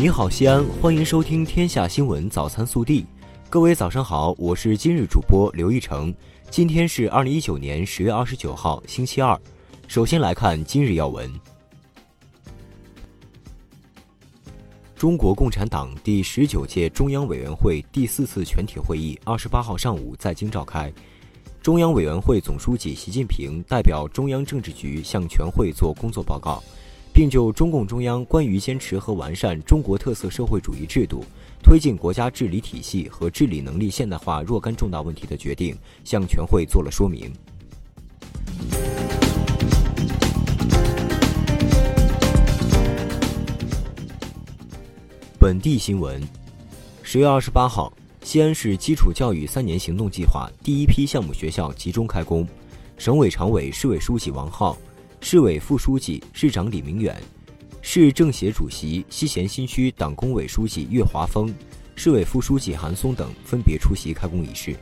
你好，西安，欢迎收听《天下新闻早餐速递》。各位早上好，我是今日主播刘一成。今天是二零一九年十月二十九号，星期二。首先来看今日要闻。中国共产党第十九届中央委员会第四次全体会议二十八号上午在京召开，中央委员会总书记习近平代表中央政治局向全会作工作报告。并就中共中央关于坚持和完善中国特色社会主义制度、推进国家治理体系和治理能力现代化若干重大问题的决定，向全会作了说明。本地新闻：十月二十八号，西安市基础教育三年行动计划第一批项目学校集中开工，省委常委、市委书记王浩。市委副书记、市长李明远，市政协主席、西咸新区党工委书记岳华峰，市委副书记韩松等分别出席开工仪式。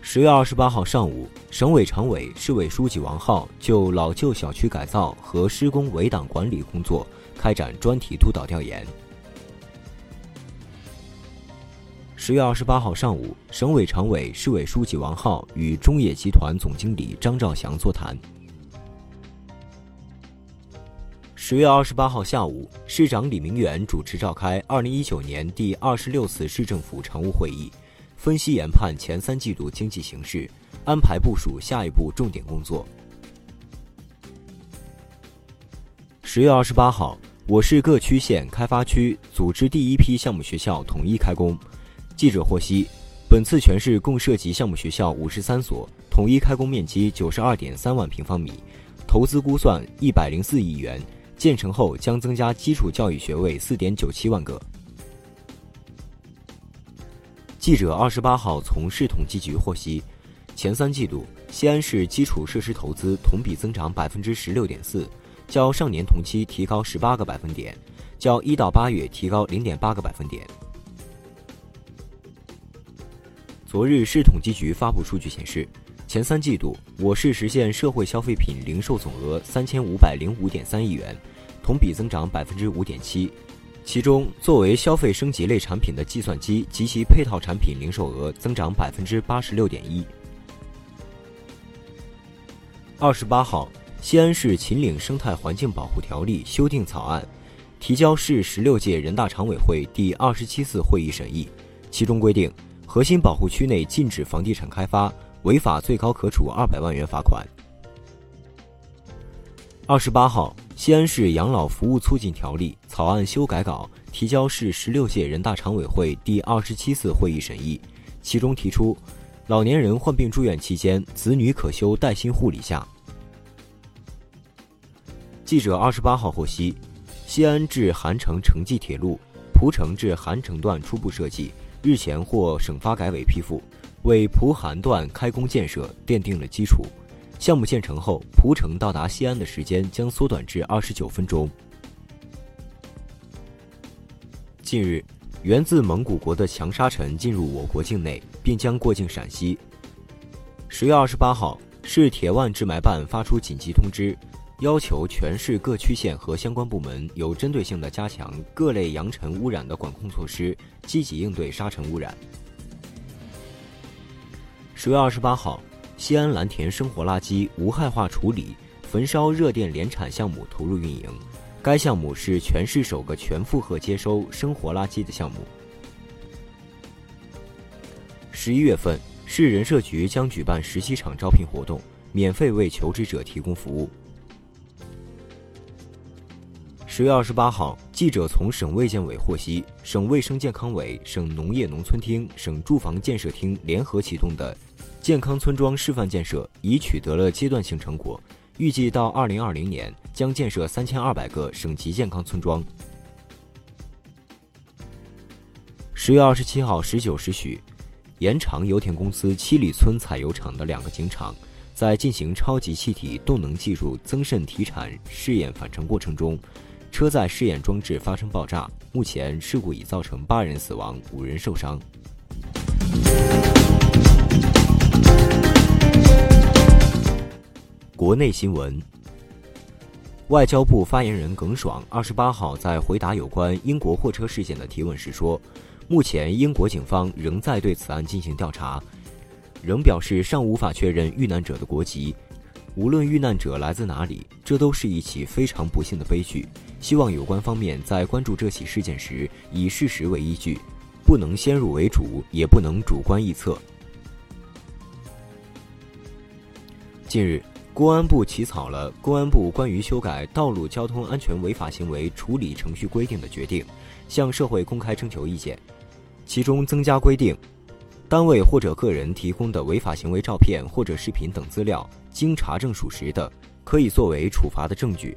十月二十八号上午，省委常委、市委书记王浩就老旧小区改造和施工围挡管理工作开展专题督导调研。十月二十八号上午，省委常委、市委书记王浩与中冶集团总经理张兆祥座谈。十月二十八号下午，市长李明远主持召开二零一九年第二十六次市政府常务会议，分析研判前三季度经济形势，安排部署下一步重点工作。十月二十八号，我市各区县开发区组织第一批项目学校统一开工。记者获悉，本次全市共涉及项目学校五十三所，统一开工面积九十二点三万平方米，投资估算一百零四亿元，建成后将增加基础教育学位四点九七万个。记者二十八号从市统计局获悉，前三季度西安市基础设施投资同比增长百分之十六点四，较上年同期提高十八个百分点，较一到八月提高零点八个百分点。昨日，市统计局发布数据显示，前三季度我市实现社会消费品零售总额三千五百零五点三亿元，同比增长百分之五点七。其中，作为消费升级类产品的计算机及其配套产品零售额增长百分之八十六点一。二十八号，西安市秦岭生态环境保护条例修订草案提交市十六届人大常委会第二十七次会议审议，其中规定。核心保护区内禁止房地产开发，违法最高可处二百万元罚款。二十八号，西安市养老服务促进条例草案修改稿提交市十六届人大常委会第二十七次会议审议，其中提出，老年人患病住院期间，子女可休带薪护理下。记者二十八号获悉，西安至韩城城际铁路蒲城至韩城段初步设计。日前获省发改委批复，为蒲韩段开工建设奠定了基础。项目建成后，蒲城到达西安的时间将缩短至二十九分钟。近日，源自蒙古国的强沙尘进入我国境内，并将过境陕西。十月二十八号，市铁腕治霾办发出紧急通知。要求全市各区县和相关部门有针对性地加强各类扬尘污染的管控措施，积极应对沙尘污染。十月二十八号，西安蓝田生活垃圾无害化处理焚烧热电联产项目投入运营，该项目是全市首个全负荷接收生活垃圾的项目。十一月份，市人社局将举办十七场招聘活动，免费为求职者提供服务。十月二十八号，记者从省卫健委获悉，省卫生健康委、省农业农村厅、省住房建设厅联合启动的健康村庄示范建设已取得了阶段性成果，预计到二零二零年将建设三千二百个省级健康村庄。十月二十七号十九时许，延长油田公司七里村采油厂的两个井厂在进行超级气体动能技术增渗提产试验返程过程中。车载试验装置发生爆炸，目前事故已造成八人死亡，五人受伤。国内新闻：外交部发言人耿爽二十八号在回答有关英国货车事件的提问时说，目前英国警方仍在对此案进行调查，仍表示尚无法确认遇难者的国籍。无论遇难者来自哪里，这都是一起非常不幸的悲剧。希望有关方面在关注这起事件时，以事实为依据，不能先入为主，也不能主观臆测。近日，公安部起草了《公安部关于修改道路交通安全违法行为处理程序规定的决定》，向社会公开征求意见。其中增加规定，单位或者个人提供的违法行为照片或者视频等资料。经查证属实的，可以作为处罚的证据。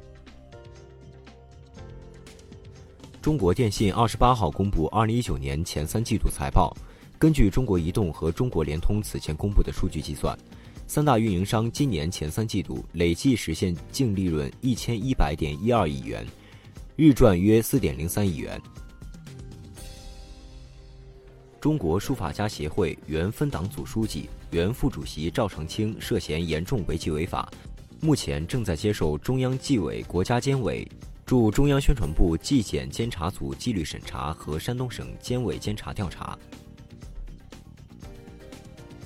中国电信二十八号公布二零一九年前三季度财报，根据中国移动和中国联通此前公布的数据计算，三大运营商今年前三季度累计实现净利润一千一百点一二亿元，日赚约四点零三亿元。中国书法家协会原分党组书记、原副主席赵长青涉嫌严重违纪违法，目前正在接受中央纪委国家监委驻中央宣传部纪检监察组纪律审查和山东省监委监察调查。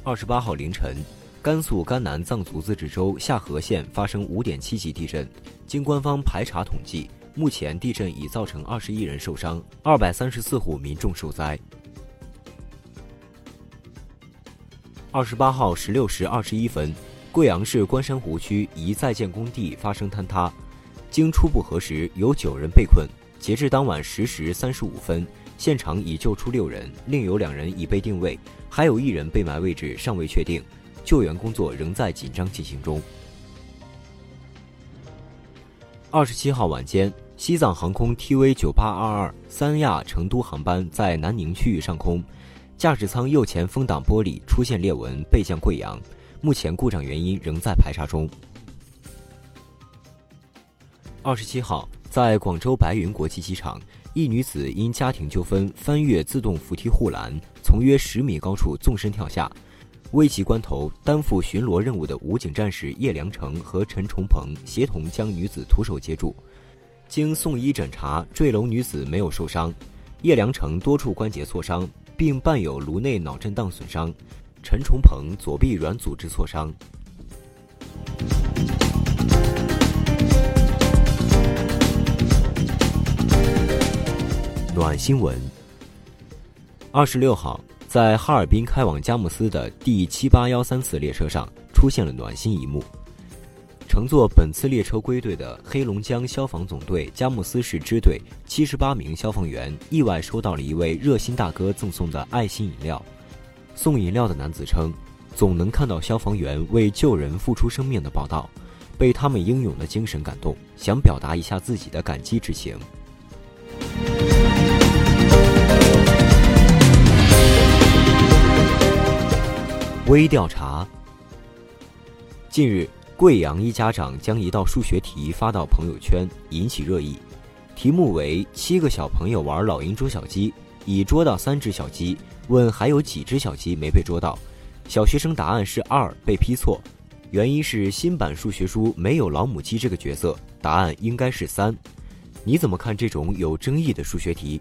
二十八号凌晨，甘肃甘南藏族自治州夏河县发生五点七级地震，经官方排查统计，目前地震已造成二十一人受伤，二百三十四户民众受灾。二十八号十六时二十一分，贵阳市关山湖区一在建工地发生坍塌，经初步核实，有九人被困。截至当晚十时三十五分，现场已救出六人，另有两人已被定位，还有一人被埋位置尚未确定，救援工作仍在紧张进行中。二十七号晚间，西藏航空 TV 九八二二三亚成都航班在南宁区域上空。驾驶舱右前风挡玻璃出现裂纹，备降贵阳。目前故障原因仍在排查中。二十七号，在广州白云国际机场，一女子因家庭纠纷翻越自动扶梯护栏，从约十米高处纵身跳下。危急关头，担负巡逻任务的武警战士叶良成和陈崇鹏协同将女子徒手接住。经送医诊查，坠楼女子没有受伤，叶良成多处关节挫伤。并伴有颅内脑震荡损伤，陈崇鹏左臂软组织挫伤。暖新闻。二十六号，在哈尔滨开往佳木斯的第七八幺三次列车上，出现了暖心一幕。乘坐本次列车归队的黑龙江消防总队佳木斯市支队七十八名消防员意外收到了一位热心大哥赠送的爱心饮料。送饮料的男子称：“总能看到消防员为救人付出生命的报道，被他们英勇的精神感动，想表达一下自己的感激之情。”微调查。近日。贵阳一家长将一道数学题发到朋友圈，引起热议。题目为：七个小朋友玩老鹰捉小鸡，已捉到三只小鸡，问还有几只小鸡没被捉到？小学生答案是二，被批错。原因是新版数学书没有老母鸡这个角色，答案应该是三。你怎么看这种有争议的数学题？